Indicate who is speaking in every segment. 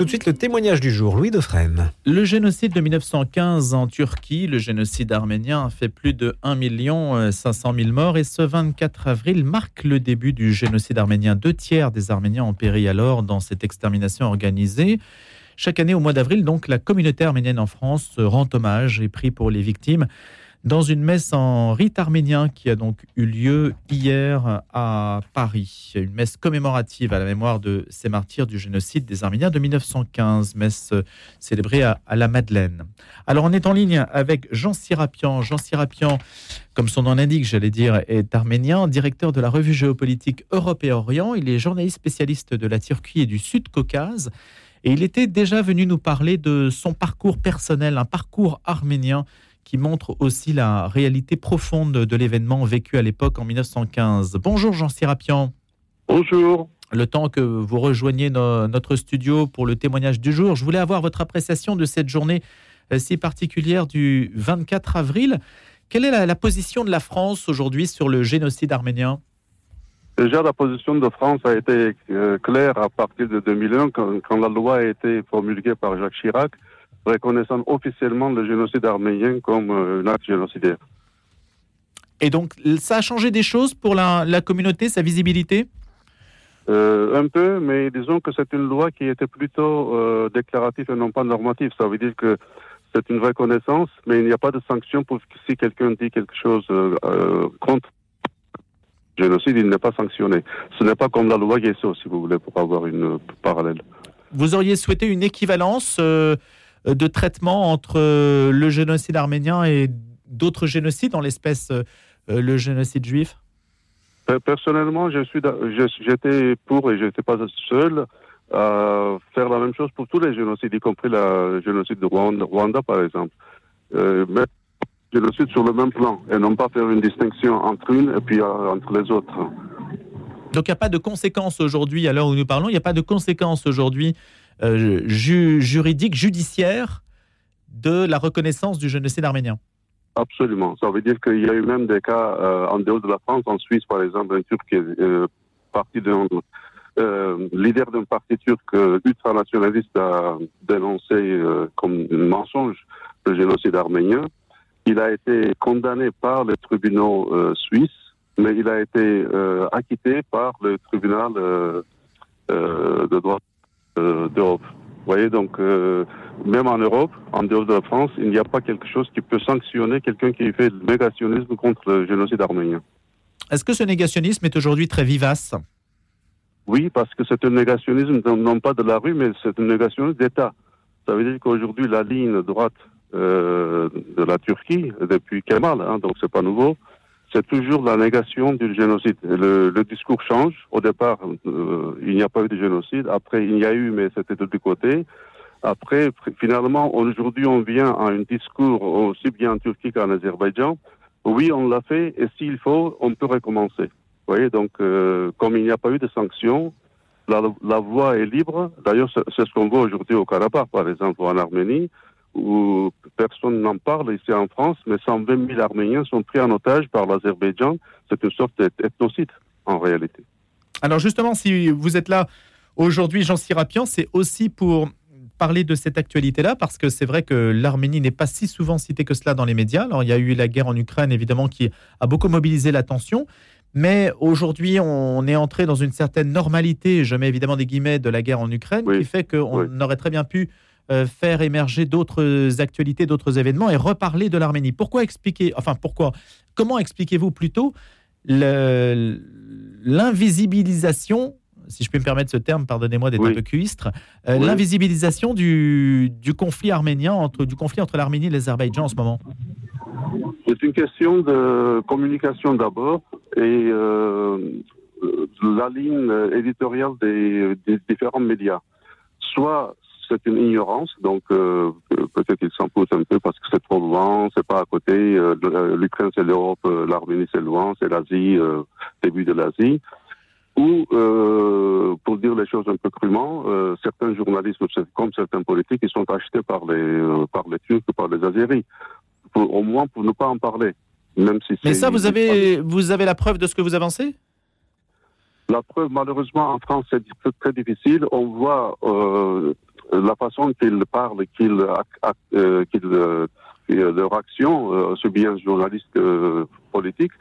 Speaker 1: Tout de suite, le témoignage du jour, Louis Defresne.
Speaker 2: Le génocide de 1915 en Turquie, le génocide arménien, a fait plus de 1 500 000 morts et ce 24 avril marque le début du génocide arménien. Deux tiers des Arméniens ont péri alors dans cette extermination organisée. Chaque année, au mois d'avril, donc, la communauté arménienne en France rend hommage et prie pour les victimes dans une messe en rite arménien qui a donc eu lieu hier à Paris. Une messe commémorative à la mémoire de ces martyrs du génocide des Arméniens de 1915, messe célébrée à, la Madeleine. Alors on est en ligne avec Jean Sirapian. Jean Sirapian, comme son nom l'indique, j'allais dire, est arménien, directeur de la revue géopolitique Europe et Orient. Il est journaliste spécialiste de la Turquie et du Sud-Caucase. Et il était déjà venu nous parler de son parcours personnel, un parcours arménien qui montre aussi la réalité profonde de l'événement vécu à l'époque en 1915. Bonjour Jean Sirapian.
Speaker 3: Bonjour.
Speaker 2: Le temps que vous rejoigniez notre studio pour le témoignage du jour, je voulais avoir votre appréciation de cette journée euh, si particulière du 24 avril. Quelle est la, position de la France aujourd'hui sur le génocide arménien?
Speaker 3: Déjà, la position de France a été euh, claire à partir de 2001, quand, la loi a été promulguée par Jacques Chirac reconnaissant officiellement le génocide arménien comme euh, un acte génocidaire.
Speaker 2: Et donc, ça a changé des choses pour la, communauté, sa visibilité?
Speaker 3: Euh, Un peu, mais disons que c'est une loi qui était plutôt euh, déclarative et non pas normative. Ça veut dire que c'est une reconnaissance, mais il n'y a pas de sanction pour si quelqu'un dit quelque chose contre le génocide, il n'est pas sanctionné. Ce n'est pas comme la loi Guesso, si vous voulez, pour avoir une parallèle.
Speaker 2: Vous auriez souhaité une équivalence de traitement entre euh, le génocide arménien et d'autres génocides, en l'espèce euh, le génocide juif?
Speaker 3: Personnellement, je suis, j'étais pour et je n'étais pas seul à faire la même chose pour tous les génocides, y compris le génocide de Rwanda, par exemple. Euh, mettre le génocide sur le même plan et non pas faire une distinction entre une et puis entre les autres.
Speaker 2: Donc il n'y a pas de conséquences aujourd'hui, à l'heure où nous parlons, il n'y a pas de conséquences aujourd'hui euh, juridique, judiciaire de la reconnaissance du génocide arménien.
Speaker 3: Absolument. Ça veut dire qu'il y a eu même des cas euh, en dehors de la France, en Suisse par exemple, un Turc qui est euh, parti de leader d'un parti turc ultranationaliste a dénoncé comme un mensonge le génocide arménien. Il a été condamné par les tribunaux suisses, mais il a été acquitté par le tribunal de droit euh, d'Europe. Vous voyez, donc, euh, même en Europe, en dehors de la France, il n'y a pas quelque chose qui peut sanctionner quelqu'un qui fait le négationnisme contre le génocide arménien.
Speaker 2: Est-ce que ce négationnisme est aujourd'hui très vivace?
Speaker 3: Oui, parce que c'est un négationnisme non pas de la rue, mais c'est un négationnisme d'État. Ça veut dire qu'aujourd'hui, la ligne droite euh, de la Turquie, depuis Kemal, hein, donc c'est pas nouveau, c'est toujours la négation du génocide. Le, discours change. Au départ, euh, il n'y a pas eu de génocide. Après, il y a eu, mais c'était de deux côtés. Après, finalement, aujourd'hui, on vient à un discours aussi bien en Turquie qu'en Azerbaïdjan. Oui, on l'a fait, et s'il faut, on peut recommencer. Vous voyez, donc, euh, comme il n'y a pas eu de sanctions, la, la voie est libre. D'ailleurs, c'est ce qu'on voit aujourd'hui au Karabakh, par exemple, ou en Arménie où personne n'en parle ici en France, mais 120 000 Arméniens sont pris en otage par l'Azerbaïdjan. C'est une sorte d'ethnocide en réalité.
Speaker 2: Alors justement, si vous êtes là aujourd'hui, Jean Sirapian, c'est aussi pour parler de cette actualité-là, parce que c'est vrai que l'Arménie n'est pas si souvent citée que cela dans les médias. Alors il y a eu la guerre en Ukraine, évidemment, qui a beaucoup mobilisé l'attention. Mais aujourd'hui, on est entré dans une certaine normalité, je mets évidemment des guillemets, de la guerre en Ukraine, qui fait qu'on aurait très bien pu euh, faire émerger d'autres actualités, d'autres événements et reparler de l'Arménie. Pourquoi expliquer, enfin pourquoi, comment expliquez-vous plutôt l'invisibilisation si je peux me permettre ce terme, pardonnez-moi d'être un peu cuistre, euh, l'invisibilisation du, du, conflit arménien, entre, du conflit entre l'Arménie et l'Azerbaïdjan en ce moment?
Speaker 3: C'est une question de communication d'abord et euh, la ligne éditoriale des, des, différents médias. Soit c'est une ignorance, donc euh, peut-être qu'ils s'en foutent un peu parce que c'est trop loin, c'est pas à côté. Euh, euh, L'Ukraine c'est l'Europe, l'Arménie c'est loin, c'est l'Asie, début de l'Asie. Ou, pour dire les choses un peu crûment, certains journalistes, comme certains politiques, ils sont achetés par les par les Turcs, par les Azéris, au moins pour ne pas en parler. Même si
Speaker 2: Mais ça, vous avez, vous avez la preuve de ce que vous avancez?
Speaker 3: La preuve, malheureusement, en France, c'est très difficile. On voit la façon qu'ils parlent, qu'ils, euh, qu'ils leur action, c'est bien journaliste politique.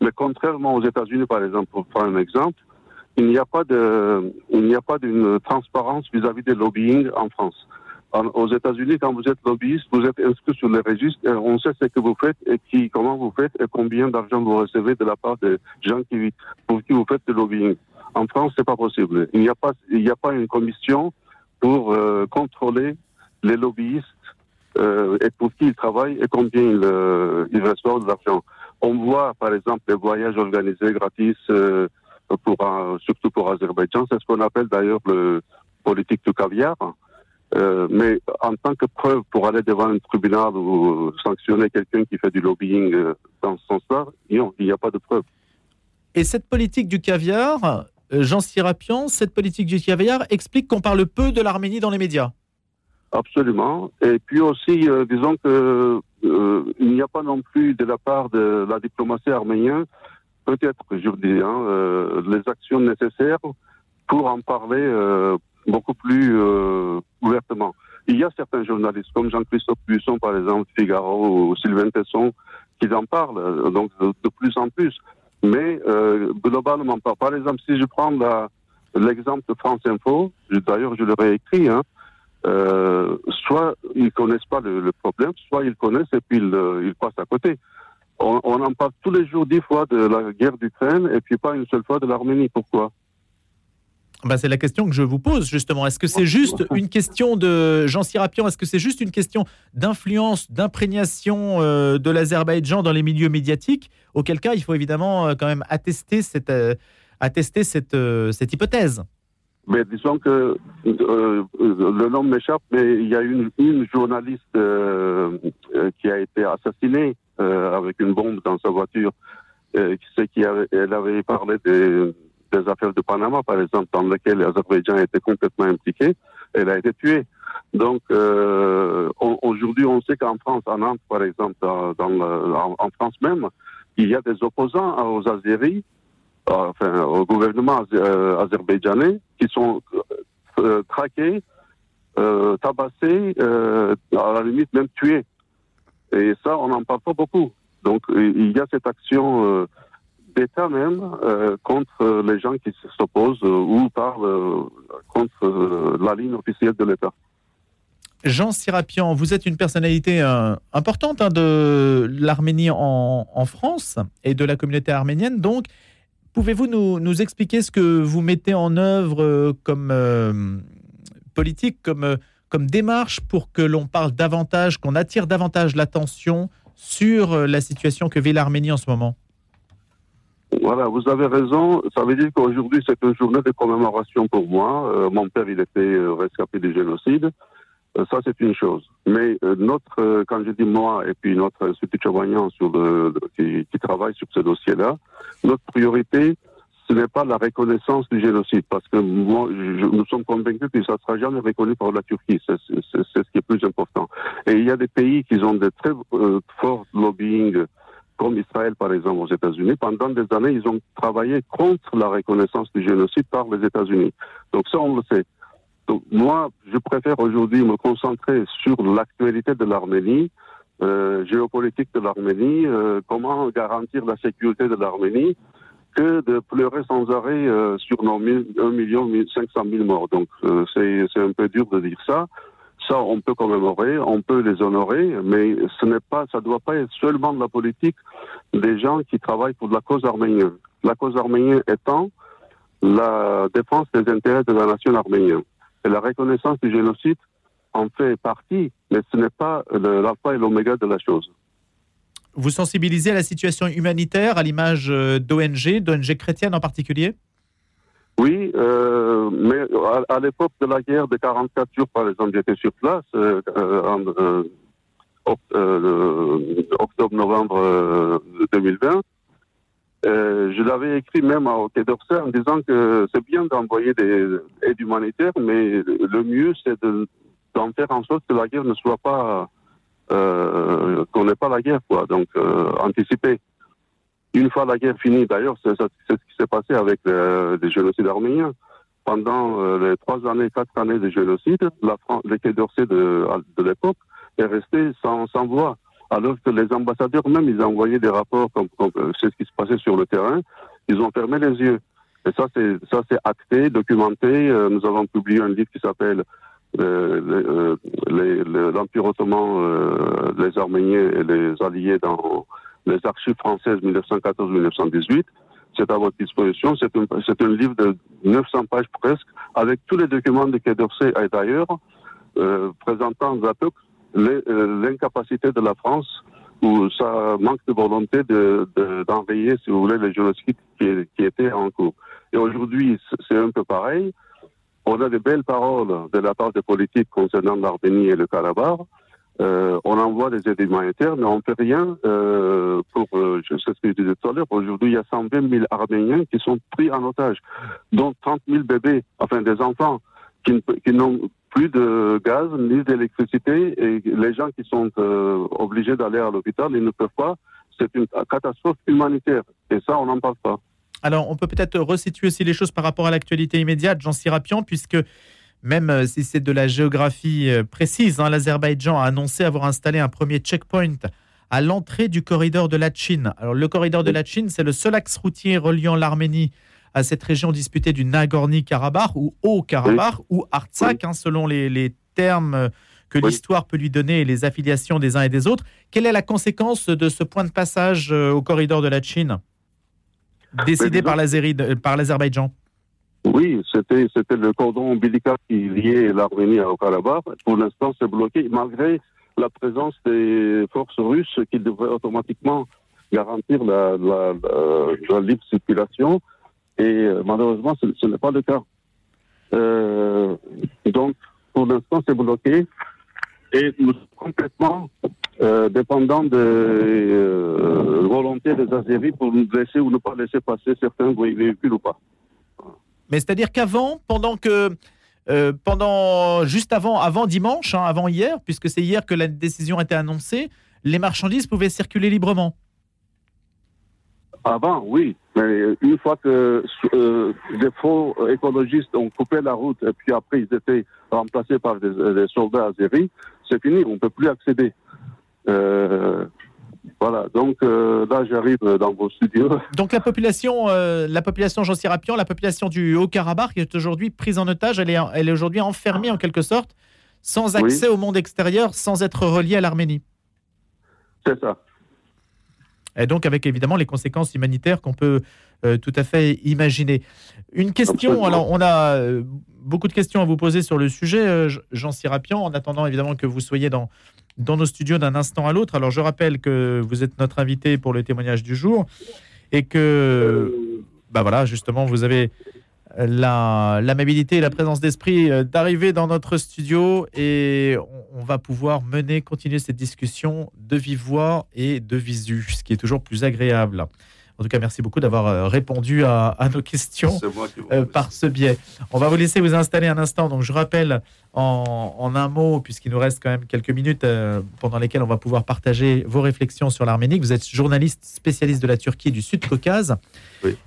Speaker 3: Mais contrairement aux États-Unis, par exemple, pour prendre un exemple, il n'y a pas de, il n'y a pas d'une transparence vis-à-vis des lobbying en France. aux États-Unis, quand vous êtes lobbyiste, vous êtes inscrit sur les registres, et on sait ce que vous faites et qui, comment vous faites et combien d'argent vous recevez de la part des gens qui, pour qui vous faites le lobbying. En France, c'est pas possible. Il n'y a pas, il n'y a pas une commission pour euh, contrôler les lobbyistes euh, et pour qui ils travaillent et combien ils, euh, ils reçoivent de l'argent. On voit, par exemple, les voyages organisés gratis pour, surtout pour Azerbaïdjan. C'est ce qu'on appelle d'ailleurs le politique du caviar. Mais en tant que preuve pour aller devant un tribunal ou sanctionner quelqu'un qui fait du lobbying dans ce sens-là, il n'y a pas de preuve.
Speaker 2: Et cette politique du caviar, Jean Sirapian, cette politique du caviar explique qu'on parle peu de l'Arménie dans les médias.
Speaker 3: Absolument. Et puis aussi, disons que il n'y a pas non plus de la part de la diplomatie arménienne, peut-être, je vous dis, hein, les actions nécessaires pour en parler beaucoup plus euh, ouvertement. Il y a certains journalistes, comme Jean-Christophe Buisson, par exemple, Figaro ou Sylvain Tesson, qui en parlent, euh, donc de, plus en plus. Mais euh, globalement, par, par exemple, si je prends l'exemple de France Info, d'ailleurs je l'aurais écrit, hein, euh, soit ils connaissent pas le, problème, soit ils connaissent et puis ils, euh, ils passent à côté. On, on, en parle tous les jours dix fois de la guerre d'Ukraine et puis pas une seule fois de l'Arménie. Pourquoi?
Speaker 2: Bah, c'est la question que je vous pose justement. Est-ce que c'est juste une question de Jean Sirapian? Est-ce que c'est juste une question d'influence, d'imprégnation euh, de l'Azerbaïdjan dans les milieux médiatiques? Auquel cas, il faut évidemment euh, quand même attester cette, euh, attester cette, cette hypothèse.
Speaker 3: Mais disons que le nom m'échappe, mais il y a une, journaliste qui a été assassinée avec une bombe dans sa voiture. qui, qui avait, elle avait parlé des des affaires de Panama, par exemple, dans lesquelles l'Azerbaïdjan était complètement impliqué, elle a été tuée. Donc, euh, aujourd'hui, on sait qu'en France, en Inde, par exemple, en, France même, il y a des opposants aux Azéris, enfin, au gouvernement euh, azerbaïdjanais, qui sont euh, traqués, tabassés, à la limite même tués. Et ça, on n'en parle pas beaucoup. Donc, il y a cette action d'État même euh, contre les gens qui s'opposent euh, ou parlent euh, contre la ligne officielle de l'État.
Speaker 2: Jean Sirapian, vous êtes une personnalité importante hein, de l'Arménie en, France et de la communauté arménienne. Donc, pouvez-vous nous, expliquer ce que vous mettez en œuvre comme politique, comme démarche pour que l'on parle davantage, qu'on attire davantage l'attention sur la situation que vit l'Arménie en ce moment?
Speaker 3: Voilà, vous avez raison. Ça veut dire qu'aujourd'hui, c'est une journée de commémoration pour moi. Euh, mon père, il était euh, rescapé du génocide. Euh, ça, c'est une chose. Mais notre, quand je dis moi, et puis notre Institut Chavagnan sur le, qui, qui, travaille sur ce dossier-là, notre priorité, ce n'est pas la reconnaissance du génocide, parce que moi, nous sommes convaincus que ça ne sera jamais reconnu par la Turquie. C'est ce qui est plus important. Et il y a des pays qui ont des très forts lobbying comme Israël par exemple aux États-Unis, pendant des années, ils ont travaillé contre la reconnaissance du génocide par les États-Unis. Donc ça, on le sait. Donc moi, je préfère aujourd'hui me concentrer sur l'actualité de l'Arménie, euh, géopolitique de l'Arménie, euh, comment garantir la sécurité de l'Arménie, que de pleurer sans arrêt euh, sur nos 1 million 500 000 morts. Donc euh, c'est un peu dur de dire ça. Ça, on peut commémorer, on peut les honorer, mais ce n'est pas, ça ne doit pas être seulement de la politique des gens qui travaillent pour la cause arménienne. La cause arménienne étant la défense des intérêts de la nation arménienne. Et la reconnaissance du génocide en fait partie, mais ce n'est pas l'alpha et l'oméga de la chose.
Speaker 2: Vous sensibilisez à la situation humanitaire, à l'image euh, d'ONG, d'ONG chrétiennes en particulier?
Speaker 3: Oui, euh, mais à, l'époque de la guerre de 44 jours, par exemple, j'étais sur place euh, euh en euh, octobre-novembre 2020. je l'avais écrit même au Quai d'Orsay en disant que c'est bien d'envoyer des aides humanitaires, mais le mieux c'est d'en faire en sorte que la guerre ne soit pas, qu'on n'ait pas la guerre, quoi. Donc anticiper. Une fois la guerre finie, d'ailleurs, c'est ce qui s'est passé avec les génocides arméniens. pendant euh, les trois années, quatre années de génocide, la France, le Quai d'Orsay de, l'époque est resté sans, voix. Alors que les ambassadeurs même, ils envoyé des rapports comme, euh, c'est ce qui se passait sur le terrain, ils ont fermé les yeux. Et ça, c'est ça, c'est acté, documenté. Euh, nous avons publié un livre qui s'appelle euh, l'Empire ottoman, les Arméniens et les Alliés dans les archives françaises 1914-1918. C'est à votre disposition. C'est un, un livre de 900 pages presque, avec tous les documents de Quai d'Orsay et d'ailleurs, euh, présentant euh, l'incapacité de la France ou sa manque de volonté de, d'enrayer, si vous voulez, les génocides qui, qui étaient en cours. Et aujourd'hui, c'est un peu pareil. On a de belles paroles de la part des politiques concernant l'Arménie et le Karabakh. Euh, on envoie des aides humanitaires, mais on ne fait rien euh, pour, euh, je sais ce que je disais tout à l'heure, aujourd'hui il y a 120 000 Arméniens qui sont pris en otage, dont 30 000 bébés, enfin des enfants qui, n'ont plus de gaz ni d'électricité et les gens qui sont obligés d'aller à l'hôpital, ils ne peuvent pas. C'est une catastrophe humanitaire et ça, on n'en parle pas.
Speaker 2: Alors, on peut peut-être resituer aussi les choses par rapport à l'actualité immédiate, Jean Sirapian, puisque même euh, si c'est de la géographie euh, précise, hein, l'Azerbaïdjan a annoncé avoir installé un premier checkpoint à l'entrée du corridor de la Chine. Alors le corridor de la Chine, c'est le seul axe routier reliant l'Arménie à cette région disputée du Nagorno-Karabakh ou Haut-Karabakh ou Artsakh, hein, selon les, termes euh, que l'histoire peut lui donner et les affiliations des uns et des autres. Quelle est la conséquence de ce point de passage au corridor de la Chine décidé par l'Azerbaïdjan?
Speaker 3: Oui, c'était c'était le cordon ombilical qui liait l'Arménie au Karabakh. Pour l'instant, c'est bloqué, malgré la présence des forces russes qui devraient automatiquement garantir la, la, libre circulation. Et euh, malheureusement, ce, n'est pas le cas. Euh, donc, pour l'instant, c'est bloqué. Et nous sommes complètement euh, dépendants de euh, volonté des Azéris pour nous laisser ou ne pas laisser passer certains véhicules ou pas.
Speaker 2: Mais c'est-à-dire qu'avant, pendant que euh, pendant juste avant, avant dimanche, hein, avant hier, puisque c'est hier que la décision a été annoncée, les marchandises pouvaient circuler librement.
Speaker 3: Avant, oui, mais une fois que euh, des faux écologistes ont coupé la route et puis après ils étaient remplacés par des, des soldats azéris, c'est fini, on ne peut plus accéder. Euh, voilà, donc euh, là j'arrive dans vos studios.
Speaker 2: Donc la population, euh, la population la population du Haut-Karabakh est aujourd'hui prise en otage, elle est, elle est aujourd'hui enfermée en quelque sorte, sans accès au monde extérieur, sans être reliée à l'Arménie.
Speaker 3: C'est ça.
Speaker 2: Et donc avec évidemment les conséquences humanitaires qu'on peut euh, tout à fait imaginer. Une question, alors on a beaucoup de questions à vous poser sur le sujet, Jean Sirapian, en attendant évidemment que vous soyez dans, dans nos studios d'un instant à l'autre. Alors je rappelle que vous êtes notre invité pour le témoignage du jour et que, bah voilà, justement, vous avez l'amabilité et la présence d'esprit euh, d'arriver dans notre studio et on, va pouvoir mener, continuer cette discussion de vive voix et de visu, ce qui est toujours plus agréable. En tout cas, merci beaucoup d'avoir euh, répondu à, nos questions euh, par ce biais. On va vous laisser vous installer un instant. Donc, je rappelle en, un mot, puisqu'il nous reste quand même quelques minutes euh, pendant lesquelles on va pouvoir partager vos réflexions sur l'Arménie. Vous êtes journaliste spécialiste de la Turquie et du Sud-Caucase.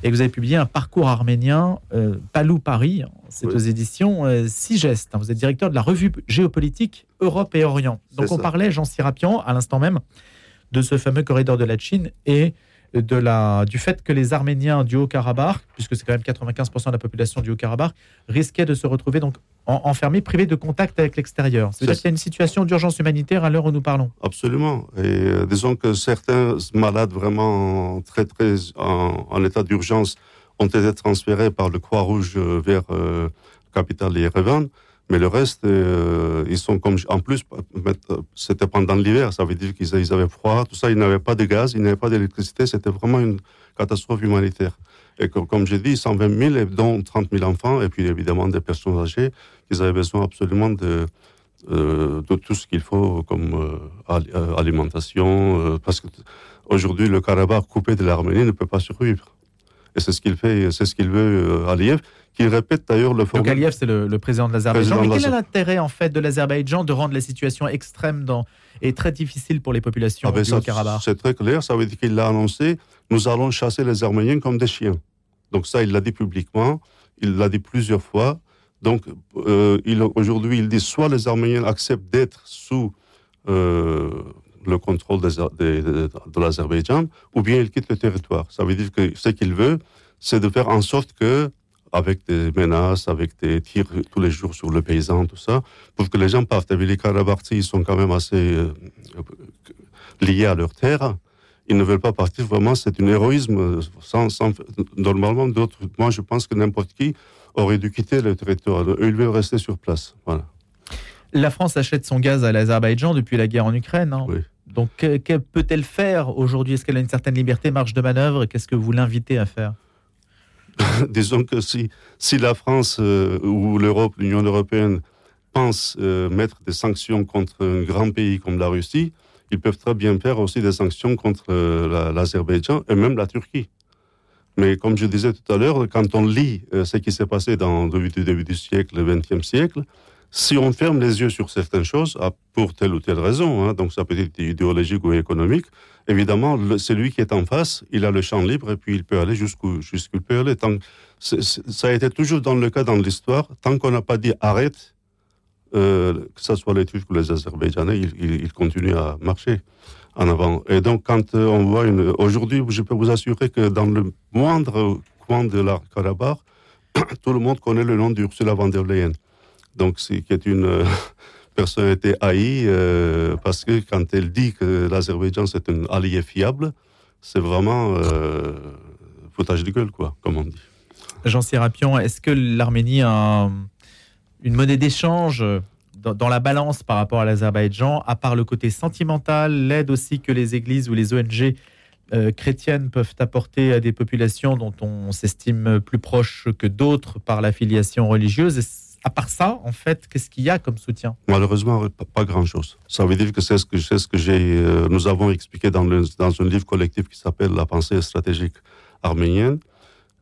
Speaker 2: Et vous avez publié un parcours arménien, Palou Paris, c'est aux éditions Sigest. Vous êtes directeur de la revue géopolitique Europe et Orient. Donc, on parlait, Jean Sirapian, à l'instant même, de ce fameux corridor de la Chine et de la, du fait que les Arméniens du Haut-Karabakh, puisque c'est quand même 95% de la population du Haut-Karabakh, risquaient de se retrouver donc enfermés, privés de contact avec l'extérieur. C'est-à-dire qu'il y a une situation d'urgence humanitaire à l'heure où nous parlons.
Speaker 4: Absolument. Et euh, disons que certains malades vraiment très, très en, état d'urgence ont été transférés par le Croix-Rouge euh, vers euh, la capitale Yerevan. Mais le reste, euh, ils sont comme. En plus, c'était pendant l'hiver, ça veut dire qu'ils avaient froid, tout ça, ils n'avaient pas de gaz, ils n'avaient pas d'électricité, c'était vraiment une catastrophe humanitaire. Et comme, j'ai dit, 120 000, dont 30 000 enfants, et puis évidemment des personnes âgées, ils avaient besoin absolument de, euh, de tout ce qu'il faut comme euh, alimentation, parce que aujourd'hui, le Karabakh coupé de l'Arménie ne peut pas survivre. Et c'est ce qu'il fait, c'est ce qu'il veut Aliyev qui répète d'ailleurs le
Speaker 2: Donc Aliyev, c'est le, président de l'Azerbaïdjan. Mais quel est l'intérêt en fait de l'Azerbaïdjan de rendre la situation extrême dans, et très difficile pour les populations ah ben du Karabakh
Speaker 4: C'est très clair, ça veut dire qu'il l'a annoncé, nous allons chasser les Arméniens comme des chiens. Donc ça, il l'a dit publiquement. Il l'a dit plusieurs fois. Donc, euh, aujourd'hui, il dit soit les Arméniens acceptent d'être sous euh, le contrôle de l'Azerbaïdjan, ou bien ils quittent le territoire. Ça veut dire que ce qu'il veut, c'est de faire en sorte que, avec des menaces, avec des tirs tous les jours sur le paysan, tout ça, pour que les gens partent. Et les Karabartis, ils sont quand même assez euh, liés à leur terre. Ils ne veulent pas partir. Vraiment, c'est un héroïsme. Sans, normalement, d'autres. Moi, je pense que n'importe qui aurait dû quitter le territoire. Ils veulent rester sur place. Voilà.
Speaker 2: La France achète son gaz à l'Azerbaïdjan depuis la guerre en Ukraine. Hein.
Speaker 4: Oui.
Speaker 2: Donc, que, peut-elle faire aujourd'hui? Est-ce qu'elle a une certaine liberté, marge de manœuvre? Qu'est-ce que vous l'invitez à faire?
Speaker 4: Disons que si, si la France euh, ou l'Europe, l'Union européenne, pensent euh, mettre des sanctions contre un grand pays comme la Russie, ils peuvent très bien faire aussi des sanctions contre euh, l'Azerbaïdjan et même la Turquie. Mais comme je disais tout à l'heure, quand on lit ce qui s'est passé dans le début du siècle, le XXe siècle, si on ferme les yeux sur certaines choses, ah, pour telle ou telle raison, hein, donc ça peut être idéologique ou économique, évidemment, celui qui est en face, il a le champ libre et puis il peut aller jusqu'où jusqu'où il peut aller. Ça a été toujours dans le cas dans l'histoire, tant qu'on n'a pas dit arrête, euh, que ce soit les Turcs ou les Azerbaïdjanais, ils, continuent à marcher en avant. Et donc, quand euh, on voit une. Aujourd'hui, je peux vous assurer que dans le moindre coin de la Karabakh, tout le monde connaît le nom d'Ursula von der Leyen donc c'est qui est une euh, personnalité haïe euh, parce que quand elle dit que l'Azerbaïdjan c'est un allié fiable, c'est vraiment euh, foutage de gueule, quoi, comme on dit.
Speaker 2: Jean Sérapion, est-ce que l'Arménie a une monnaie d'échange dans, la balance par rapport à l'Azerbaïdjan, à part le côté sentimental, l'aide aussi que les églises ou les ONG chrétiennes peuvent apporter à des populations dont on s'estime plus proches que d'autres par l'affiliation religieuse? À part ça, en fait, qu'est-ce qu'il y a comme soutien?
Speaker 4: Malheureusement, pas, grand-chose. Ça veut dire que c'est ce que, ce que j'ai, euh, nous avons expliqué dans, dans, un livre collectif qui s'appelle La pensée stratégique arménienne.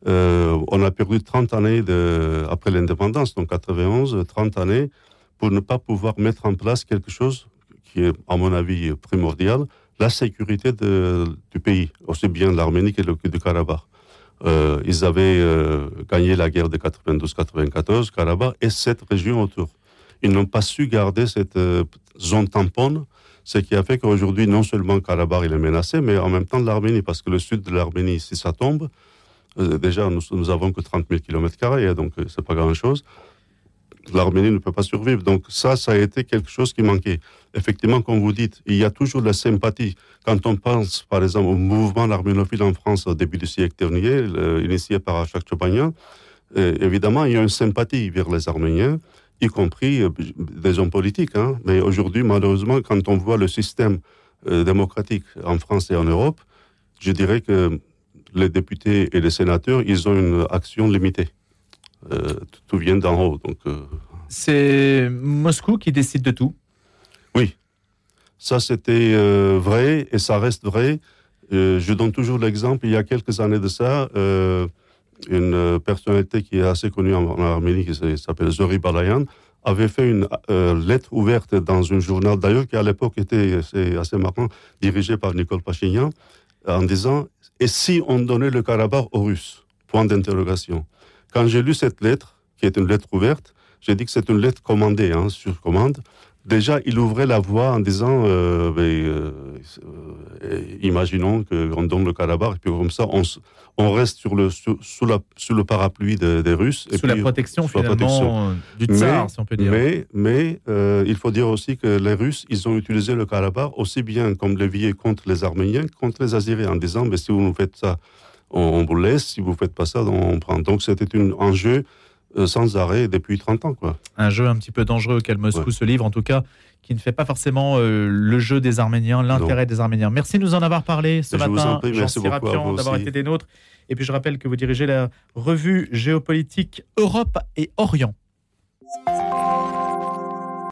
Speaker 4: Euh, on a perdu 30 années de, après l'indépendance, donc 91, 30 années, pour ne pas pouvoir mettre en place quelque chose qui est, à mon avis, primordial, la sécurité de, du pays, aussi bien l'Arménie que du Karabakh. Euh, ils avaient euh, gagné la guerre de 92-94, Karabakh, et cette région autour. Ils n'ont pas su garder cette euh, zone tampon, ce qui a fait qu'aujourd'hui, non seulement Karabakh est menacé, mais en même temps l'Arménie, parce que le sud de l'Arménie, si ça tombe, déjà, nous, nous avons que 30 000 km, donc c'est pas grand-chose l'Arménie ne peut pas survivre. Donc ça, ça a été quelque chose qui manquait. Effectivement, comme vous dites, il y a toujours la sympathie. Quand on pense, par exemple, au mouvement arménophile en France au début du siècle dernier, initié par Achak Chobanian, euh, évidemment, il y a une sympathie vers les Arméniens, y compris euh, des hommes politiques. Hein. Mais aujourd'hui, malheureusement, quand on voit le système euh, démocratique en France et en Europe, je dirais que les députés et les sénateurs, ils ont une action limitée. Euh, tout vient d'en haut. Donc, euh,
Speaker 2: c'est Moscou qui décide de tout.
Speaker 4: Oui, ça c'était euh, vrai et ça reste vrai. je donne toujours l'exemple. Il y a quelques années de ça, une personnalité qui est assez connue en, Arménie, qui s'appelle Zori Balayan, avait fait une lettre ouverte dans un journal, d'ailleurs, qui à l'époque était assez, assez marrant, dirigé par Nicole Pachignan, en disant Et si on donnait le Karabakh aux Russes? Point d'interrogation. Quand j'ai lu cette lettre, qui est une lettre ouverte, j'ai dit que c'est une lettre commandée, hein, sur commande. Déjà, il ouvrait la voie en disant, euh, ben, euh, euh, imaginons qu'on donne le Karabakh, et puis comme ça, on, on reste sur le, sous, la, sous le parapluie des Russes.
Speaker 2: Sous la protection, finalement, du tsar, si on peut dire.
Speaker 4: Mais, mais il faut dire aussi que les Russes, ils ont utilisé le Karabakh aussi bien comme levier contre les Arméniens, contre les Azéris, en disant, mais si vous nous faites ça on, vous laisse, si vous ne faites pas ça, on prend. Donc c'était un jeu euh, sans arrêt depuis 30 ans. Quoi.
Speaker 2: Un jeu un petit peu dangereux auquel Moscou se livre, en tout cas, qui ne fait pas forcément euh, le jeu des Arméniens, l'intérêt des Arméniens. Merci de nous en avoir parlé ce matin, Jean Sirapian, d'avoir été des nôtres. Et puis je rappelle que vous dirigez la revue géopolitique Europe et Orient.